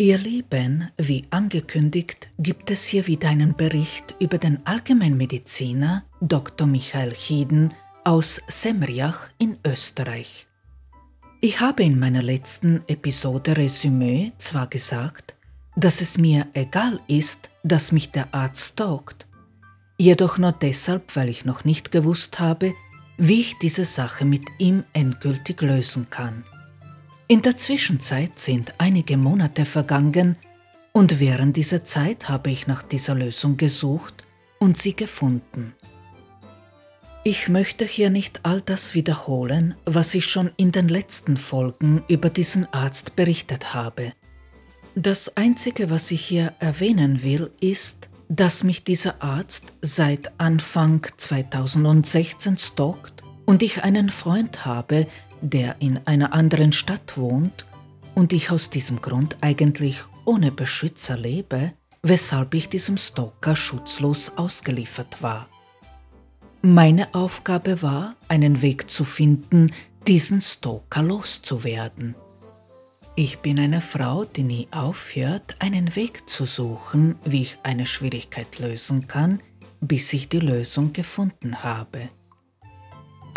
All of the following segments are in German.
Ihr Lieben, wie angekündigt, gibt es hier wieder einen Bericht über den Allgemeinmediziner Dr. Michael Chieden aus Semriach in Österreich. Ich habe in meiner letzten Episode Resümee zwar gesagt, dass es mir egal ist, dass mich der Arzt stalkt, jedoch nur deshalb, weil ich noch nicht gewusst habe, wie ich diese Sache mit ihm endgültig lösen kann. In der Zwischenzeit sind einige Monate vergangen und während dieser Zeit habe ich nach dieser Lösung gesucht und sie gefunden. Ich möchte hier nicht all das wiederholen, was ich schon in den letzten Folgen über diesen Arzt berichtet habe. Das Einzige, was ich hier erwähnen will, ist, dass mich dieser Arzt seit Anfang 2016 stalkt und ich einen Freund habe, der in einer anderen Stadt wohnt und ich aus diesem Grund eigentlich ohne Beschützer lebe, weshalb ich diesem Stalker schutzlos ausgeliefert war. Meine Aufgabe war, einen Weg zu finden, diesen Stalker loszuwerden. Ich bin eine Frau, die nie aufhört, einen Weg zu suchen, wie ich eine Schwierigkeit lösen kann, bis ich die Lösung gefunden habe.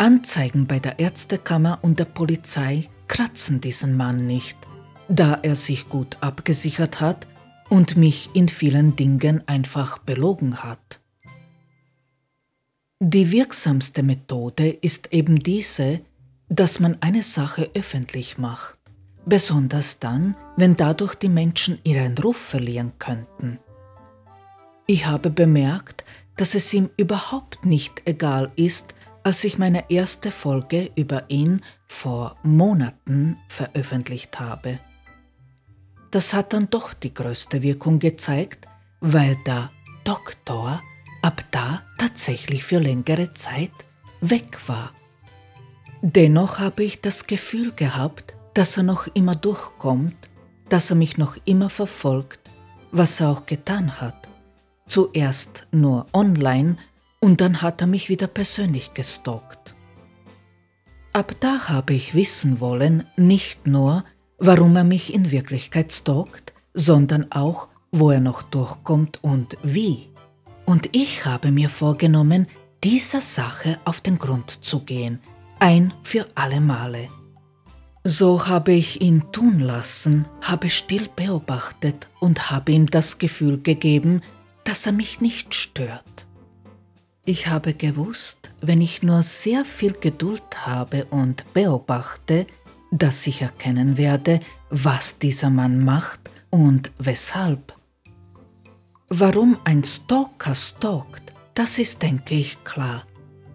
Anzeigen bei der Ärztekammer und der Polizei kratzen diesen Mann nicht, da er sich gut abgesichert hat und mich in vielen Dingen einfach belogen hat. Die wirksamste Methode ist eben diese, dass man eine Sache öffentlich macht, besonders dann, wenn dadurch die Menschen ihren Ruf verlieren könnten. Ich habe bemerkt, dass es ihm überhaupt nicht egal ist, als ich meine erste Folge über ihn vor Monaten veröffentlicht habe. Das hat dann doch die größte Wirkung gezeigt, weil der Doktor ab da tatsächlich für längere Zeit weg war. Dennoch habe ich das Gefühl gehabt, dass er noch immer durchkommt, dass er mich noch immer verfolgt, was er auch getan hat. Zuerst nur online und dann hat er mich wieder persönlich gestalkt. Ab da habe ich wissen wollen, nicht nur, warum er mich in Wirklichkeit stalkt, sondern auch, wo er noch durchkommt und wie. Und ich habe mir vorgenommen, dieser Sache auf den Grund zu gehen, ein für alle Male. So habe ich ihn tun lassen, habe still beobachtet und habe ihm das Gefühl gegeben, dass er mich nicht stört. Ich habe gewusst, wenn ich nur sehr viel Geduld habe und beobachte, dass ich erkennen werde, was dieser Mann macht und weshalb. Warum ein Stalker stalkt, das ist, denke ich, klar.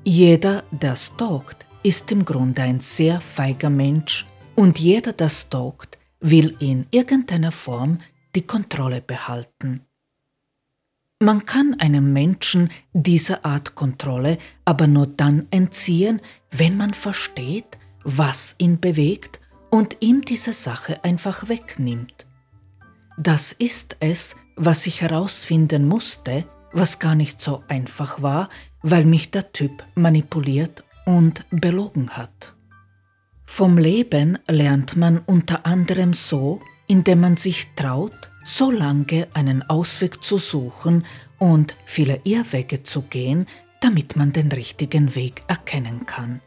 Jeder, der stalkt, ist im Grunde ein sehr feiger Mensch und jeder, der stalkt, will in irgendeiner Form die Kontrolle behalten. Man kann einem Menschen diese Art Kontrolle aber nur dann entziehen, wenn man versteht, was ihn bewegt und ihm diese Sache einfach wegnimmt. Das ist es, was ich herausfinden musste, was gar nicht so einfach war, weil mich der Typ manipuliert und belogen hat. Vom Leben lernt man unter anderem so, indem man sich traut, so lange einen Ausweg zu suchen und viele Irrwege zu gehen, damit man den richtigen Weg erkennen kann.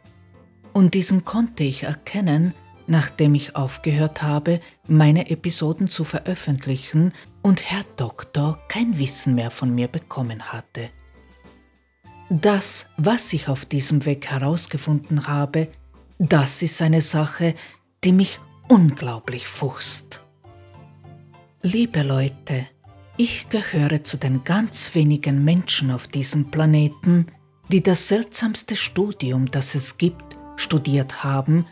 Und diesen konnte ich erkennen, nachdem ich aufgehört habe, meine Episoden zu veröffentlichen und Herr Doktor kein Wissen mehr von mir bekommen hatte. Das, was ich auf diesem Weg herausgefunden habe, das ist eine Sache, die mich unglaublich fuchst. Liebe Leute, ich gehöre zu den ganz wenigen Menschen auf diesem Planeten, die das seltsamste Studium, das es gibt, studiert haben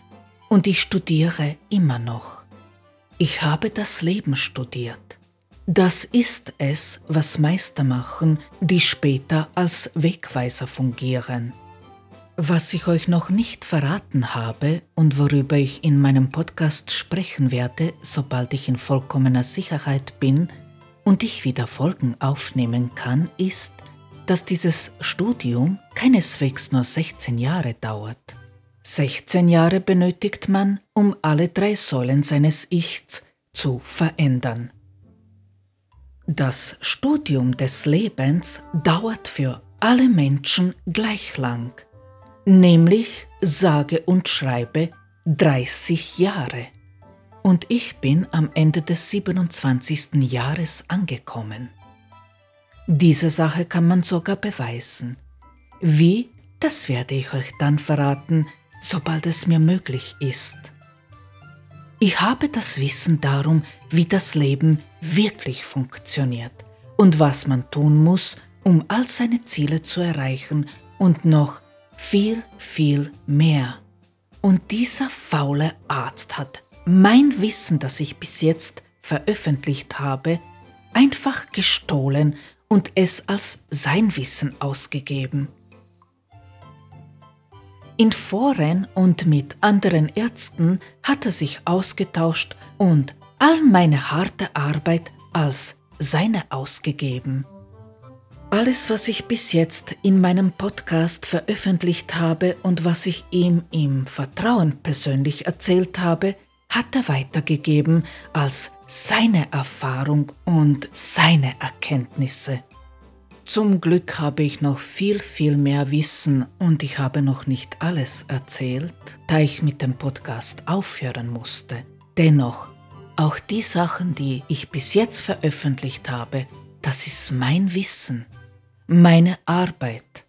und ich studiere immer noch. Ich habe das Leben studiert. Das ist es, was Meister machen, die später als Wegweiser fungieren. Was ich euch noch nicht verraten habe und worüber ich in meinem Podcast sprechen werde, sobald ich in vollkommener Sicherheit bin und ich wieder Folgen aufnehmen kann, ist, dass dieses Studium keineswegs nur 16 Jahre dauert. 16 Jahre benötigt man, um alle drei Säulen seines Ichs zu verändern. Das Studium des Lebens dauert für alle Menschen gleich lang, nämlich sage und schreibe 30 Jahre. Und ich bin am Ende des 27. Jahres angekommen. Diese Sache kann man sogar beweisen. Wie, das werde ich euch dann verraten, sobald es mir möglich ist. Ich habe das Wissen darum, wie das Leben wirklich funktioniert und was man tun muss, um all seine Ziele zu erreichen und noch viel, viel mehr. Und dieser faule Arzt hat mein Wissen, das ich bis jetzt veröffentlicht habe, einfach gestohlen und es als sein Wissen ausgegeben. In Foren und mit anderen Ärzten hat er sich ausgetauscht und all meine harte Arbeit als seine ausgegeben. Alles, was ich bis jetzt in meinem Podcast veröffentlicht habe und was ich ihm im Vertrauen persönlich erzählt habe, hat er weitergegeben als seine Erfahrung und seine Erkenntnisse. Zum Glück habe ich noch viel, viel mehr Wissen und ich habe noch nicht alles erzählt, da ich mit dem Podcast aufhören musste. Dennoch, auch die Sachen, die ich bis jetzt veröffentlicht habe, das ist mein Wissen, meine Arbeit.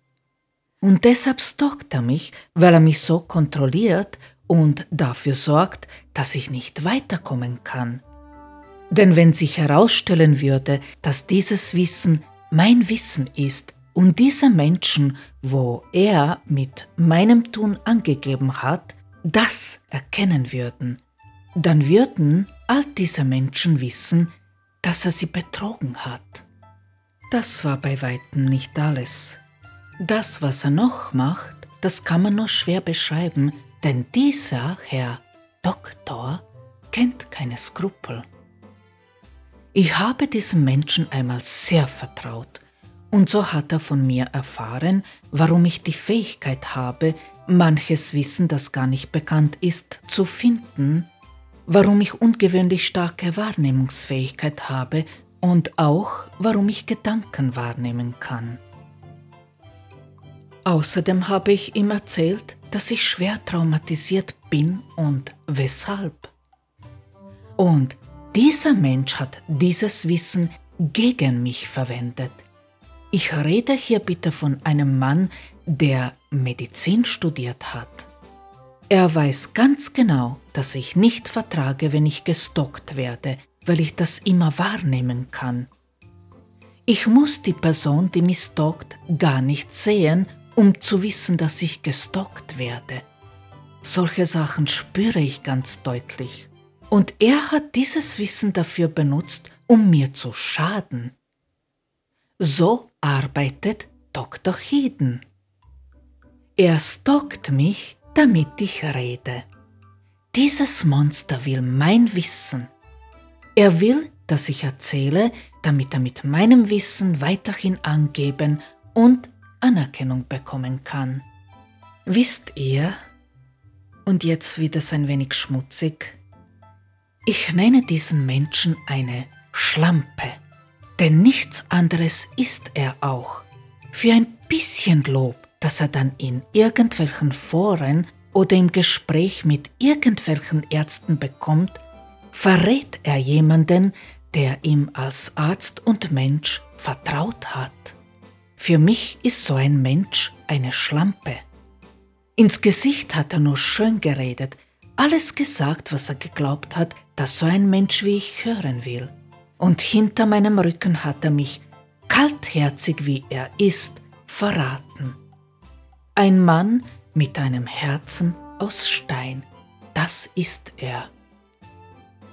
Und deshalb stockt er mich, weil er mich so kontrolliert und dafür sorgt, dass ich nicht weiterkommen kann. Denn wenn sich herausstellen würde, dass dieses Wissen mein Wissen ist und diese Menschen, wo er mit meinem Tun angegeben hat, das erkennen würden, dann würden all diese Menschen wissen, dass er sie betrogen hat. Das war bei weitem nicht alles. Das, was er noch macht, das kann man nur schwer beschreiben, denn dieser Herr Doktor kennt keine Skrupel. Ich habe diesem Menschen einmal sehr vertraut und so hat er von mir erfahren, warum ich die Fähigkeit habe, manches Wissen, das gar nicht bekannt ist, zu finden, warum ich ungewöhnlich starke Wahrnehmungsfähigkeit habe und auch warum ich Gedanken wahrnehmen kann. Außerdem habe ich ihm erzählt, dass ich schwer traumatisiert bin und weshalb. Und dieser Mensch hat dieses Wissen gegen mich verwendet. Ich rede hier bitte von einem Mann, der Medizin studiert hat. Er weiß ganz genau, dass ich nicht vertrage, wenn ich gestockt werde, weil ich das immer wahrnehmen kann. Ich muss die Person, die mich stockt, gar nicht sehen, um zu wissen, dass ich gestockt werde. Solche Sachen spüre ich ganz deutlich. Und er hat dieses Wissen dafür benutzt, um mir zu schaden. So arbeitet Dr. Heeden. Er stockt mich, damit ich rede. Dieses Monster will mein Wissen. Er will, dass ich erzähle, damit er mit meinem Wissen weiterhin angeben und Anerkennung bekommen kann. Wisst ihr, und jetzt wird es ein wenig schmutzig, ich nenne diesen Menschen eine Schlampe, denn nichts anderes ist er auch. Für ein bisschen Lob, das er dann in irgendwelchen Foren oder im Gespräch mit irgendwelchen Ärzten bekommt, verrät er jemanden, der ihm als Arzt und Mensch vertraut hat. Für mich ist so ein Mensch eine Schlampe. Ins Gesicht hat er nur schön geredet, alles gesagt, was er geglaubt hat, dass so ein Mensch wie ich hören will. Und hinter meinem Rücken hat er mich, kaltherzig wie er ist, verraten. Ein Mann mit einem Herzen aus Stein, das ist er.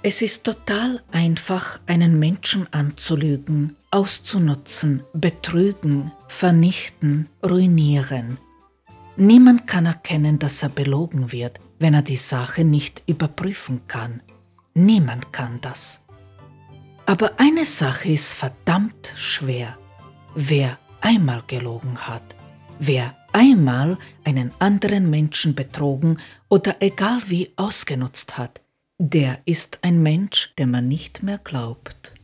Es ist total einfach, einen Menschen anzulügen, auszunutzen, betrügen, vernichten, ruinieren. Niemand kann erkennen, dass er belogen wird, wenn er die Sache nicht überprüfen kann. Niemand kann das. Aber eine Sache ist verdammt schwer. Wer einmal gelogen hat, wer einmal einen anderen Menschen betrogen oder egal wie ausgenutzt hat, der ist ein Mensch, dem man nicht mehr glaubt.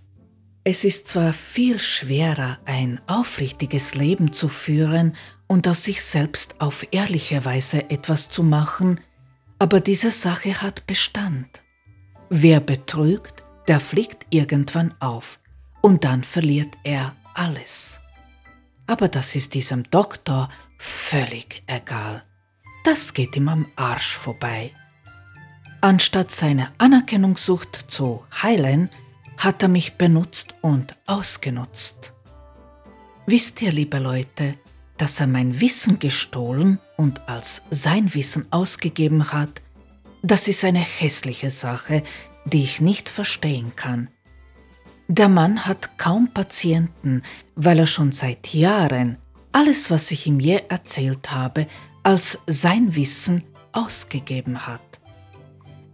Es ist zwar viel schwerer, ein aufrichtiges Leben zu führen und aus sich selbst auf ehrliche Weise etwas zu machen, aber diese Sache hat Bestand. Wer betrügt, der fliegt irgendwann auf und dann verliert er alles. Aber das ist diesem Doktor völlig egal. Das geht ihm am Arsch vorbei. Anstatt seine Anerkennungssucht zu heilen, hat er mich benutzt und ausgenutzt. Wisst ihr, liebe Leute, dass er mein Wissen gestohlen und als sein Wissen ausgegeben hat, das ist eine hässliche Sache, die ich nicht verstehen kann. Der Mann hat kaum Patienten, weil er schon seit Jahren alles, was ich ihm je erzählt habe, als sein Wissen ausgegeben hat.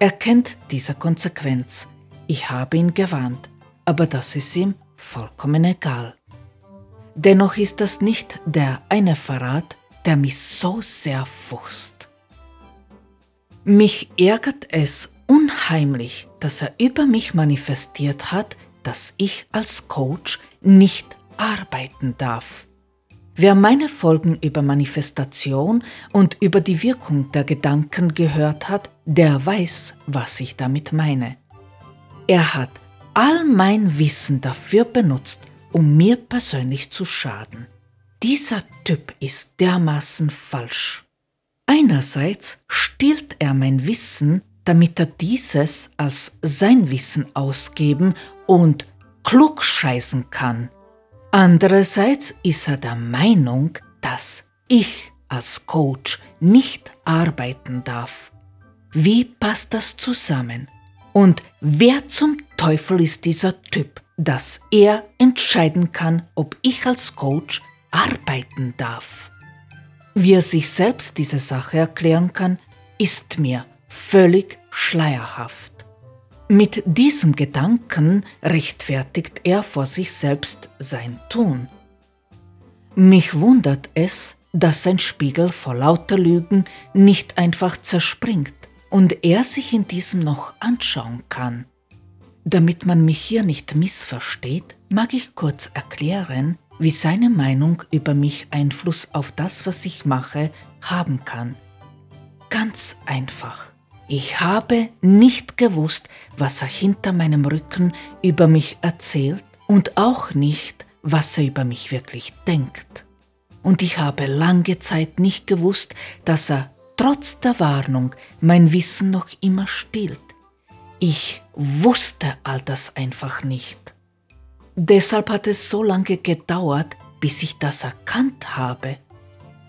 Er kennt diese Konsequenz. Ich habe ihn gewarnt, aber das ist ihm vollkommen egal. Dennoch ist das nicht der eine Verrat, der mich so sehr fuchst. Mich ärgert es unheimlich, dass er über mich manifestiert hat, dass ich als Coach nicht arbeiten darf. Wer meine Folgen über Manifestation und über die Wirkung der Gedanken gehört hat, der weiß, was ich damit meine. Er hat all mein Wissen dafür benutzt, um mir persönlich zu schaden. Dieser Typ ist dermaßen falsch. Einerseits stiehlt er mein Wissen, damit er dieses als sein Wissen ausgeben und klugscheißen kann. Andererseits ist er der Meinung, dass ich als Coach nicht arbeiten darf. Wie passt das zusammen? Und wer zum Teufel ist dieser Typ, dass er entscheiden kann, ob ich als Coach arbeiten darf? Wie er sich selbst diese Sache erklären kann, ist mir völlig schleierhaft. Mit diesem Gedanken rechtfertigt er vor sich selbst sein Tun. Mich wundert es, dass sein Spiegel vor lauter Lügen nicht einfach zerspringt und er sich in diesem noch anschauen kann. Damit man mich hier nicht missversteht, mag ich kurz erklären, wie seine Meinung über mich Einfluss auf das, was ich mache, haben kann. Ganz einfach. Ich habe nicht gewusst, was er hinter meinem Rücken über mich erzählt und auch nicht, was er über mich wirklich denkt. Und ich habe lange Zeit nicht gewusst, dass er trotz der Warnung mein Wissen noch immer stillt. Ich wusste all das einfach nicht. Deshalb hat es so lange gedauert, bis ich das erkannt habe.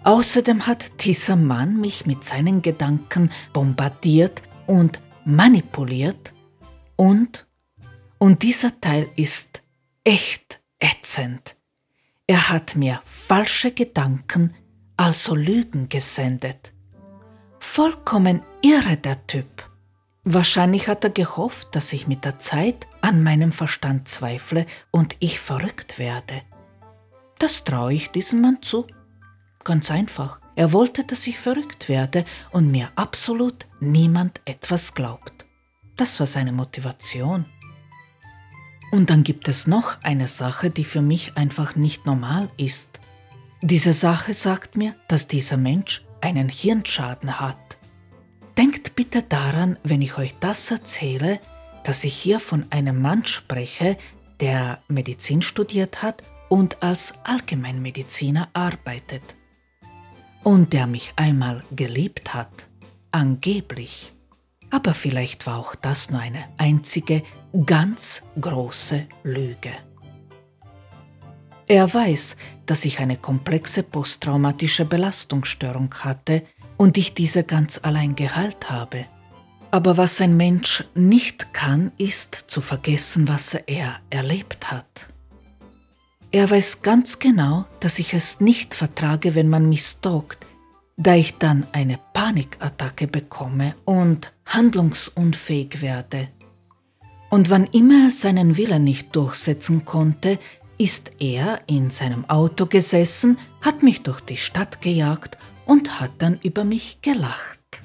Außerdem hat dieser Mann mich mit seinen Gedanken bombardiert und manipuliert und, und dieser Teil ist echt ätzend. Er hat mir falsche Gedanken, also Lügen gesendet. Vollkommen irre der Typ. Wahrscheinlich hat er gehofft, dass ich mit der Zeit an meinem Verstand zweifle und ich verrückt werde. Das traue ich diesem Mann zu. Ganz einfach. Er wollte, dass ich verrückt werde und mir absolut niemand etwas glaubt. Das war seine Motivation. Und dann gibt es noch eine Sache, die für mich einfach nicht normal ist. Diese Sache sagt mir, dass dieser Mensch einen Hirnschaden hat. Denkt bitte daran, wenn ich euch das erzähle, dass ich hier von einem Mann spreche, der Medizin studiert hat und als Allgemeinmediziner arbeitet und der mich einmal geliebt hat, angeblich. Aber vielleicht war auch das nur eine einzige, ganz große Lüge. Er weiß, dass ich eine komplexe posttraumatische Belastungsstörung hatte und ich diese ganz allein geheilt habe. Aber was ein Mensch nicht kann, ist zu vergessen, was er erlebt hat. Er weiß ganz genau, dass ich es nicht vertrage, wenn man mich stalkt, da ich dann eine Panikattacke bekomme und handlungsunfähig werde. Und wann immer er seinen Willen nicht durchsetzen konnte, ist er in seinem Auto gesessen, hat mich durch die Stadt gejagt und hat dann über mich gelacht.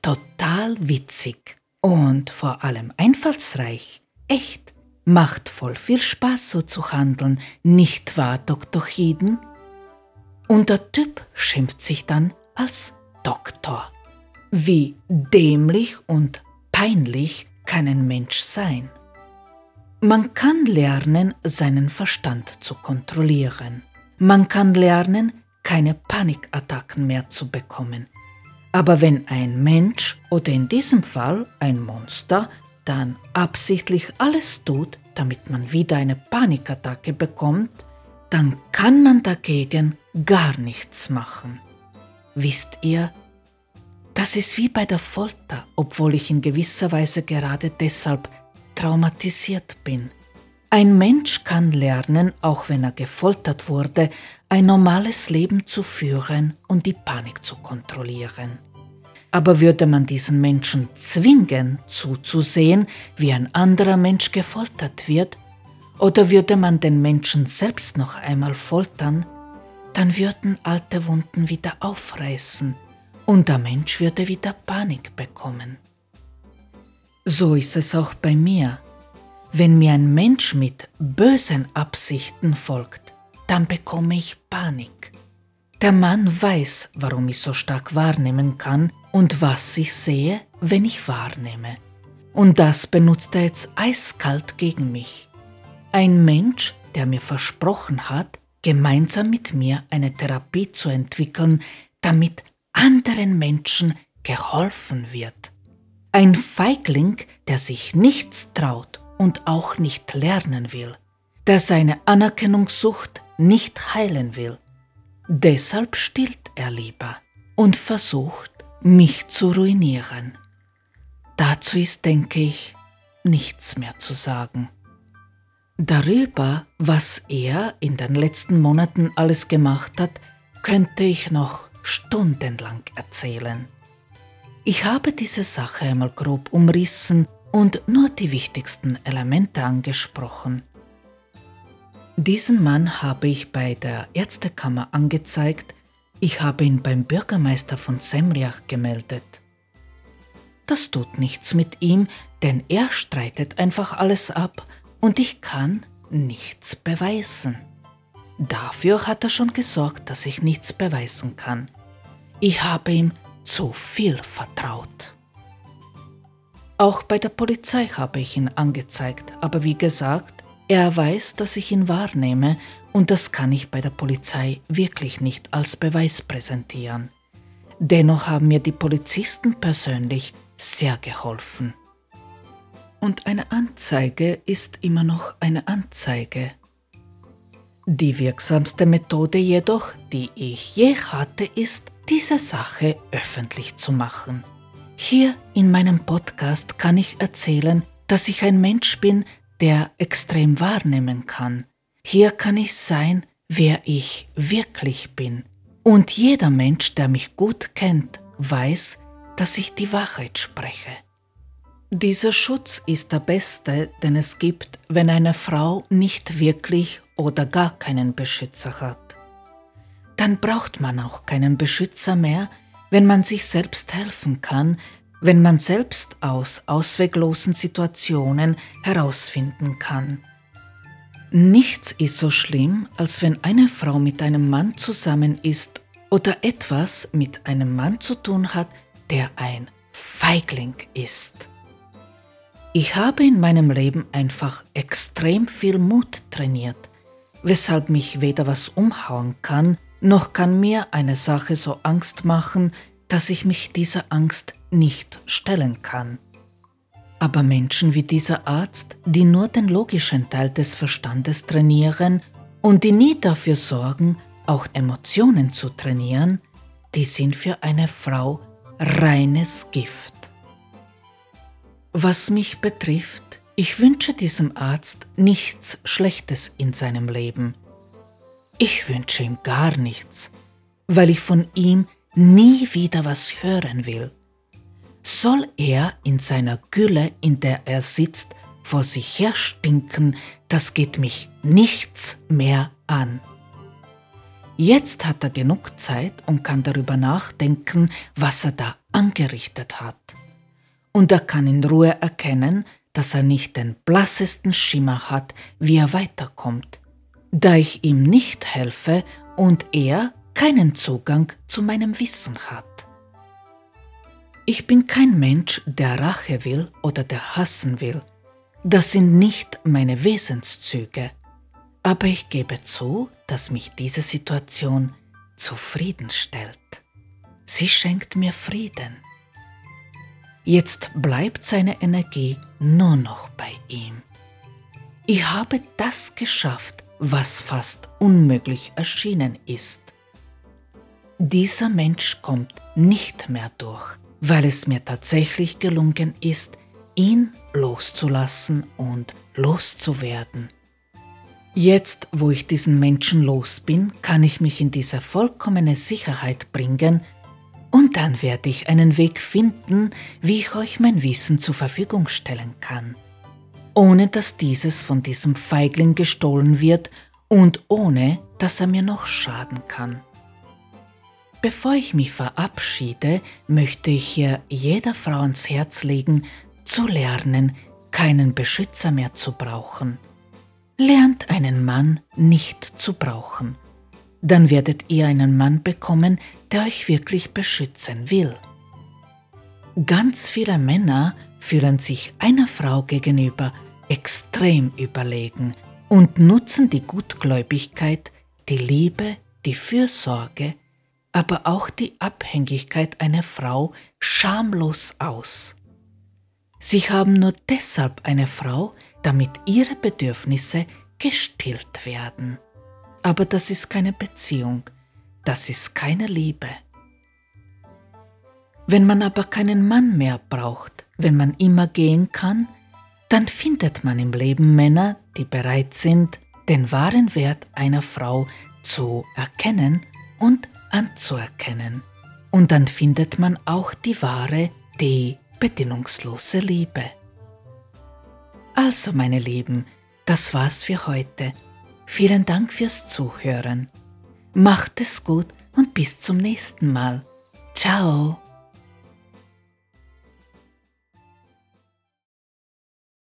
Total witzig und vor allem einfallsreich. Echt Macht voll viel Spaß, so zu handeln, nicht wahr, Dr. Chieden? Und der Typ schimpft sich dann als Doktor. Wie dämlich und peinlich kann ein Mensch sein? Man kann lernen, seinen Verstand zu kontrollieren. Man kann lernen, keine Panikattacken mehr zu bekommen. Aber wenn ein Mensch oder in diesem Fall ein Monster dann absichtlich alles tut, damit man wieder eine Panikattacke bekommt, dann kann man dagegen gar nichts machen. Wisst ihr, das ist wie bei der Folter, obwohl ich in gewisser Weise gerade deshalb traumatisiert bin. Ein Mensch kann lernen, auch wenn er gefoltert wurde, ein normales Leben zu führen und die Panik zu kontrollieren. Aber würde man diesen Menschen zwingen, zuzusehen, wie ein anderer Mensch gefoltert wird, oder würde man den Menschen selbst noch einmal foltern, dann würden alte Wunden wieder aufreißen und der Mensch würde wieder Panik bekommen. So ist es auch bei mir. Wenn mir ein Mensch mit bösen Absichten folgt, dann bekomme ich Panik. Der Mann weiß, warum ich so stark wahrnehmen kann und was ich sehe, wenn ich wahrnehme. Und das benutzt er jetzt eiskalt gegen mich. Ein Mensch, der mir versprochen hat, gemeinsam mit mir eine Therapie zu entwickeln, damit anderen Menschen geholfen wird. Ein Feigling, der sich nichts traut und auch nicht lernen will, der seine Anerkennungssucht nicht heilen will. Deshalb stillt er lieber und versucht, mich zu ruinieren. Dazu ist, denke ich, nichts mehr zu sagen. Darüber, was er in den letzten Monaten alles gemacht hat, könnte ich noch stundenlang erzählen. Ich habe diese Sache einmal grob umrissen und nur die wichtigsten Elemente angesprochen. Diesen Mann habe ich bei der Ärztekammer angezeigt, ich habe ihn beim Bürgermeister von Semriach gemeldet. Das tut nichts mit ihm, denn er streitet einfach alles ab und ich kann nichts beweisen. Dafür hat er schon gesorgt, dass ich nichts beweisen kann. Ich habe ihm zu viel vertraut. Auch bei der Polizei habe ich ihn angezeigt, aber wie gesagt, er weiß, dass ich ihn wahrnehme und das kann ich bei der Polizei wirklich nicht als Beweis präsentieren. Dennoch haben mir die Polizisten persönlich sehr geholfen. Und eine Anzeige ist immer noch eine Anzeige. Die wirksamste Methode jedoch, die ich je hatte, ist, diese Sache öffentlich zu machen. Hier in meinem Podcast kann ich erzählen, dass ich ein Mensch bin, der extrem wahrnehmen kann. Hier kann ich sein, wer ich wirklich bin. Und jeder Mensch, der mich gut kennt, weiß, dass ich die Wahrheit spreche. Dieser Schutz ist der beste, den es gibt, wenn eine Frau nicht wirklich oder gar keinen Beschützer hat. Dann braucht man auch keinen Beschützer mehr, wenn man sich selbst helfen kann, wenn man selbst aus ausweglosen Situationen herausfinden kann. Nichts ist so schlimm, als wenn eine Frau mit einem Mann zusammen ist oder etwas mit einem Mann zu tun hat, der ein Feigling ist. Ich habe in meinem Leben einfach extrem viel Mut trainiert, weshalb mich weder was umhauen kann, noch kann mir eine Sache so Angst machen, dass ich mich dieser Angst nicht stellen kann. Aber Menschen wie dieser Arzt, die nur den logischen Teil des Verstandes trainieren und die nie dafür sorgen, auch Emotionen zu trainieren, die sind für eine Frau reines Gift. Was mich betrifft, ich wünsche diesem Arzt nichts Schlechtes in seinem Leben. Ich wünsche ihm gar nichts, weil ich von ihm nie wieder was hören will. Soll er in seiner Gülle, in der er sitzt, vor sich her stinken, das geht mich nichts mehr an. Jetzt hat er genug Zeit und kann darüber nachdenken, was er da angerichtet hat und er kann in Ruhe erkennen, dass er nicht den blassesten Schimmer hat, wie er weiterkommt, da ich ihm nicht helfe und er keinen Zugang zu meinem Wissen hat. Ich bin kein Mensch, der Rache will oder der hassen will. Das sind nicht meine Wesenszüge. Aber ich gebe zu, dass mich diese Situation zufriedenstellt. Sie schenkt mir Frieden. Jetzt bleibt seine Energie nur noch bei ihm. Ich habe das geschafft, was fast unmöglich erschienen ist. Dieser Mensch kommt nicht mehr durch, weil es mir tatsächlich gelungen ist, ihn loszulassen und loszuwerden. Jetzt, wo ich diesen Menschen los bin, kann ich mich in diese vollkommene Sicherheit bringen, und dann werde ich einen Weg finden, wie ich euch mein Wissen zur Verfügung stellen kann, ohne dass dieses von diesem Feigling gestohlen wird und ohne dass er mir noch schaden kann. Bevor ich mich verabschiede, möchte ich hier jeder Frau ans Herz legen, zu lernen, keinen Beschützer mehr zu brauchen. Lernt einen Mann nicht zu brauchen. Dann werdet ihr einen Mann bekommen, der euch wirklich beschützen will. Ganz viele Männer fühlen sich einer Frau gegenüber extrem überlegen und nutzen die Gutgläubigkeit, die Liebe, die Fürsorge, aber auch die Abhängigkeit einer Frau schamlos aus. Sie haben nur deshalb eine Frau, damit ihre Bedürfnisse gestillt werden. Aber das ist keine Beziehung, das ist keine Liebe. Wenn man aber keinen Mann mehr braucht, wenn man immer gehen kann, dann findet man im Leben Männer, die bereit sind, den wahren Wert einer Frau zu erkennen und anzuerkennen. Und dann findet man auch die wahre, die bedingungslose Liebe. Also, meine Lieben, das war's für heute. Vielen Dank fürs Zuhören. Macht es gut und bis zum nächsten Mal. Ciao.